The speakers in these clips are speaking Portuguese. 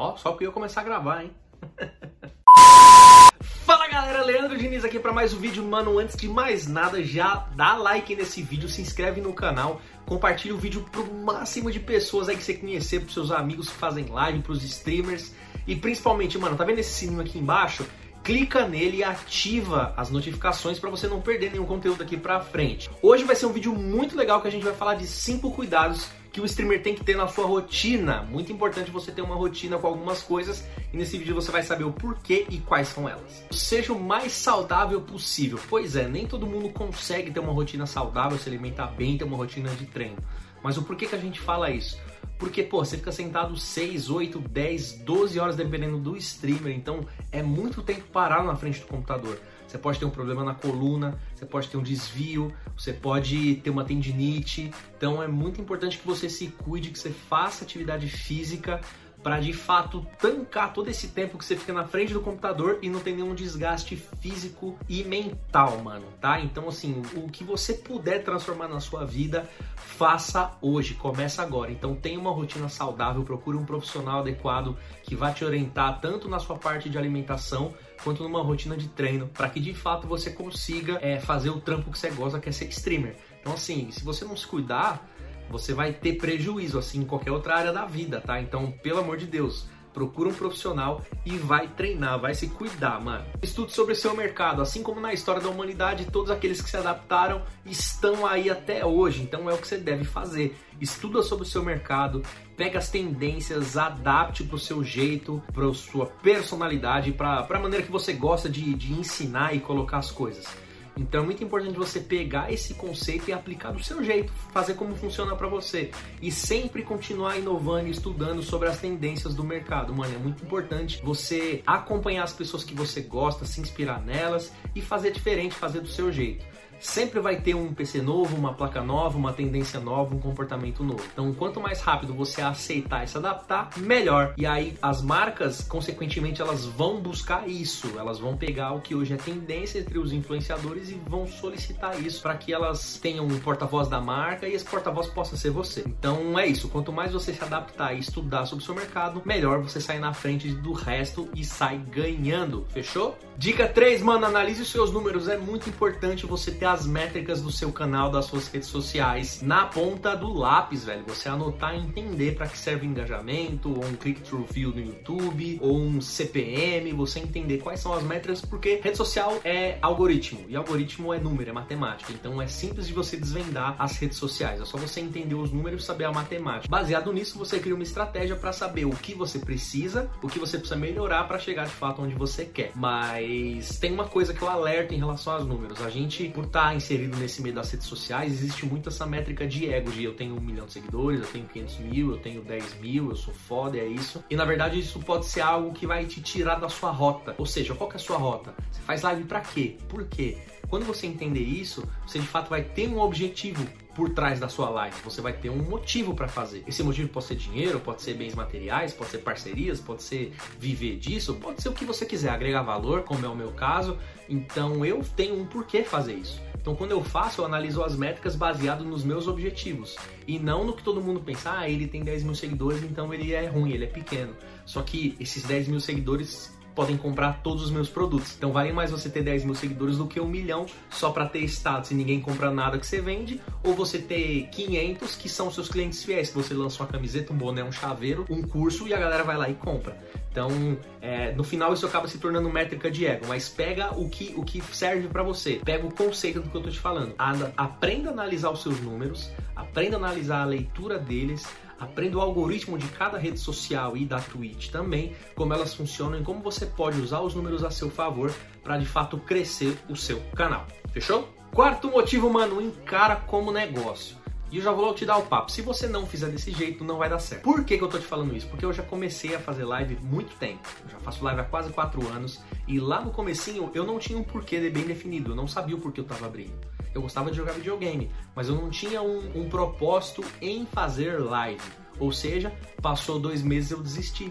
Ó, só que eu começar a gravar, hein? Fala galera, Leandro Diniz aqui para mais um vídeo. Mano, antes de mais nada, já dá like nesse vídeo, se inscreve no canal, compartilha o vídeo pro máximo de pessoas aí que você conhecer, pros seus amigos que fazem live, pros streamers. E principalmente, mano, tá vendo esse sininho aqui embaixo? Clica nele e ativa as notificações para você não perder nenhum conteúdo aqui pra frente. Hoje vai ser um vídeo muito legal que a gente vai falar de 5 cuidados que o streamer tem que ter na sua rotina. Muito importante você ter uma rotina com algumas coisas e nesse vídeo você vai saber o porquê e quais são elas. Seja o mais saudável possível. Pois é, nem todo mundo consegue ter uma rotina saudável, se alimentar bem, ter uma rotina de treino. Mas o porquê que a gente fala isso? Porque, pô, você fica sentado 6, 8, 10, 12 horas dependendo do streamer, então é muito tempo parado na frente do computador. Você pode ter um problema na coluna, você pode ter um desvio, você pode ter uma tendinite. Então é muito importante que você se cuide, que você faça atividade física para de fato tancar todo esse tempo que você fica na frente do computador e não tem nenhum desgaste físico e mental, mano, tá? Então assim, o que você puder transformar na sua vida, faça hoje, começa agora. Então tenha uma rotina saudável, procure um profissional adequado que vai te orientar tanto na sua parte de alimentação quanto numa rotina de treino, para que de fato você consiga é, fazer o trampo que você gosta, que é ser streamer. Então assim, se você não se cuidar, você vai ter prejuízo, assim, em qualquer outra área da vida, tá? Então, pelo amor de Deus, procura um profissional e vai treinar, vai se cuidar, mano. Estude sobre o seu mercado, assim como na história da humanidade, todos aqueles que se adaptaram estão aí até hoje, então é o que você deve fazer. Estuda sobre o seu mercado, pega as tendências, adapte para o seu jeito, para sua personalidade, para a maneira que você gosta de, de ensinar e colocar as coisas. Então é muito importante você pegar esse conceito e aplicar do seu jeito, fazer como funciona para você e sempre continuar inovando e estudando sobre as tendências do mercado. Mano, é muito importante você acompanhar as pessoas que você gosta, se inspirar nelas e fazer diferente, fazer do seu jeito sempre vai ter um PC novo, uma placa nova, uma tendência nova, um comportamento novo. Então, quanto mais rápido você aceitar e se adaptar, melhor. E aí as marcas, consequentemente, elas vão buscar isso. Elas vão pegar o que hoje é tendência entre os influenciadores e vão solicitar isso para que elas tenham um porta-voz da marca e esse porta-voz possa ser você. Então, é isso. Quanto mais você se adaptar e estudar sobre o seu mercado, melhor você sair na frente do resto e sai ganhando. Fechou? Dica 3, mano, analise os seus números. É muito importante você ter as métricas do seu canal, das suas redes sociais na ponta do lápis, velho. Você anotar e entender para que serve engajamento, ou um click-through view no YouTube, ou um CPM, você entender quais são as métricas, porque rede social é algoritmo, e algoritmo é número, é matemática. Então é simples de você desvendar as redes sociais. É só você entender os números saber a matemática. Baseado nisso, você cria uma estratégia para saber o que você precisa, o que você precisa melhorar para chegar de fato onde você quer. Mas tem uma coisa que eu alerto em relação aos números. A gente, por estar tá inserido nesse meio das redes sociais, existe muito essa métrica de ego, de eu tenho um milhão de seguidores, eu tenho 500 mil, eu tenho 10 mil, eu sou foda, é isso. E na verdade isso pode ser algo que vai te tirar da sua rota. Ou seja, qual que é a sua rota? Você faz live para quê? Por quê? Quando você entender isso, você de fato vai ter um objetivo por trás da sua live. Você vai ter um motivo para fazer. Esse motivo pode ser dinheiro, pode ser bens materiais, pode ser parcerias, pode ser viver disso, pode ser o que você quiser, agregar valor, como é o meu caso. Então eu tenho um porquê fazer isso. Então, quando eu faço, eu analiso as métricas baseado nos meus objetivos e não no que todo mundo pensa. Ah, ele tem 10 mil seguidores, então ele é ruim, ele é pequeno. Só que esses 10 mil seguidores podem comprar todos os meus produtos. Então vale mais você ter 10 mil seguidores do que um milhão só para ter status e ninguém compra nada que você vende, ou você ter 500 que são seus clientes fiéis, você lança uma camiseta, um boné, um chaveiro, um curso e a galera vai lá e compra. Então, é, no final isso acaba se tornando métrica de ego, mas pega o que, o que serve para você, pega o conceito do que eu tô te falando. Aprenda a analisar os seus números, aprenda a analisar a leitura deles, aprenda o algoritmo de cada rede social e da Twitch também, como elas funcionam e como você pode usar os números a seu favor para de fato crescer o seu canal. Fechou? Quarto motivo, mano, encara como negócio. E eu já vou te dar o papo. Se você não fizer desse jeito, não vai dar certo. Por que, que eu tô te falando isso? Porque eu já comecei a fazer live muito tempo. Eu já faço live há quase 4 anos. E lá no comecinho eu não tinha um porquê bem definido. Eu não sabia o porquê eu tava abrindo. Eu gostava de jogar videogame, mas eu não tinha um, um propósito em fazer live. Ou seja, passou dois meses eu desisti.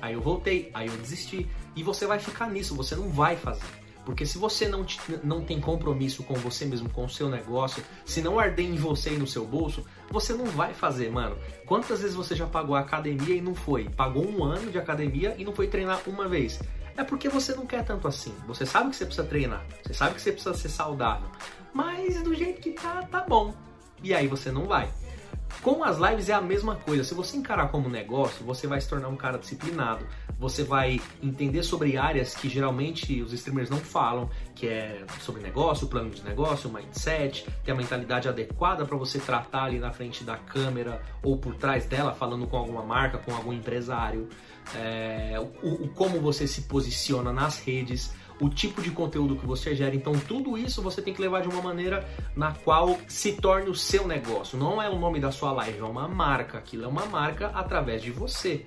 Aí eu voltei, aí eu desisti. E você vai ficar nisso, você não vai fazer. Porque se você não, te, não tem compromisso com você mesmo, com o seu negócio, se não arder em você e no seu bolso, você não vai fazer, mano. Quantas vezes você já pagou a academia e não foi? Pagou um ano de academia e não foi treinar uma vez? É porque você não quer tanto assim. Você sabe que você precisa treinar, você sabe que você precisa ser saudável, mas do jeito que tá, tá bom. E aí você não vai. Com as lives é a mesma coisa. Se você encarar como negócio, você vai se tornar um cara disciplinado. Você vai entender sobre áreas que geralmente os streamers não falam, que é sobre negócio, plano de negócio, mindset, ter a mentalidade adequada para você tratar ali na frente da câmera ou por trás dela, falando com alguma marca, com algum empresário. É, o, o como você se posiciona nas redes o tipo de conteúdo que você gera. Então, tudo isso você tem que levar de uma maneira na qual se torne o seu negócio. Não é o nome da sua live, é uma marca. Aquilo é uma marca através de você.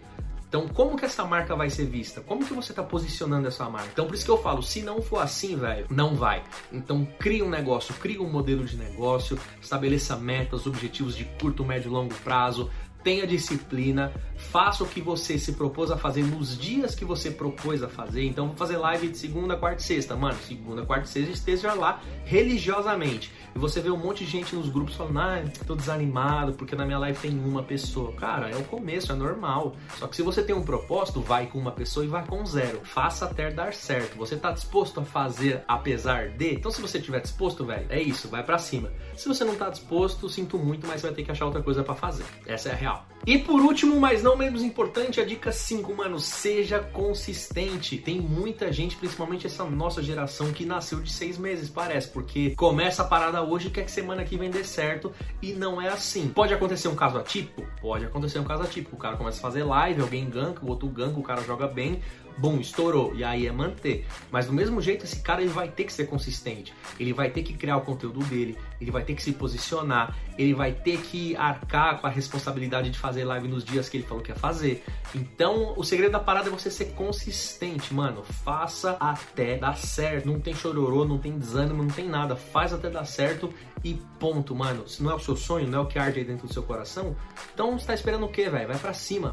Então, como que essa marca vai ser vista? Como que você está posicionando essa marca? Então, por isso que eu falo, se não for assim, velho, não vai. Então, crie um negócio, crie um modelo de negócio, estabeleça metas, objetivos de curto, médio e longo prazo, tenha disciplina, faça o que você se propôs a fazer nos dias que você propôs a fazer. Então, vou fazer live de segunda, quarta e sexta. Mano, segunda, quarta e sexta esteja lá religiosamente. E você vê um monte de gente nos grupos falando, ah, tô desanimado porque na minha live tem uma pessoa. Cara, é o começo, é normal. Só que se você tem um propósito, vai com uma pessoa e vai com zero. Faça até dar certo. Você tá disposto a fazer apesar de? Então, se você estiver disposto, velho, é isso, vai para cima. Se você não tá disposto, sinto muito, mas você vai ter que achar outra coisa para fazer. Essa é a real real. E por último, mas não menos importante, a dica 5, mano, seja consistente. Tem muita gente, principalmente essa nossa geração, que nasceu de seis meses, parece, porque começa a parada hoje e quer que semana que vem dê certo, e não é assim. Pode acontecer um caso atípico? Pode acontecer um caso atípico. O cara começa a fazer live, alguém ganka, o outro ganka, o cara joga bem, bom, estourou, e aí é manter. Mas do mesmo jeito, esse cara ele vai ter que ser consistente, ele vai ter que criar o conteúdo dele, ele vai ter que se posicionar, ele vai ter que arcar com a responsabilidade de fazer live nos dias que ele falou que ia fazer. Então, o segredo da parada é você ser consistente, mano. Faça até dar certo. Não tem chororô, não tem desânimo, não tem nada. Faz até dar certo e ponto, mano. Se não é o seu sonho, não é o que arde aí dentro do seu coração, então você tá esperando o quê, velho? Vai para cima.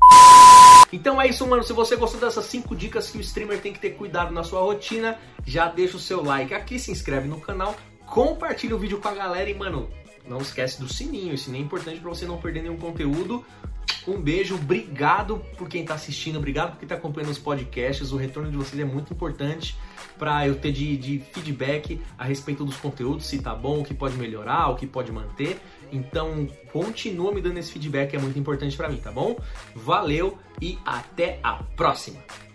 Então é isso, mano. Se você gostou dessas 5 dicas que o streamer tem que ter cuidado na sua rotina, já deixa o seu like aqui, se inscreve no canal, compartilha o vídeo com a galera e, mano, não esquece do sininho. Esse sininho é importante para você não perder nenhum conteúdo. Um beijo, obrigado por quem está assistindo, obrigado por quem está acompanhando os podcasts. O retorno de vocês é muito importante para eu ter de, de, feedback a respeito dos conteúdos, se tá bom, o que pode melhorar, o que pode manter. Então, continua me dando esse feedback, é muito importante para mim, tá bom? Valeu e até a próxima!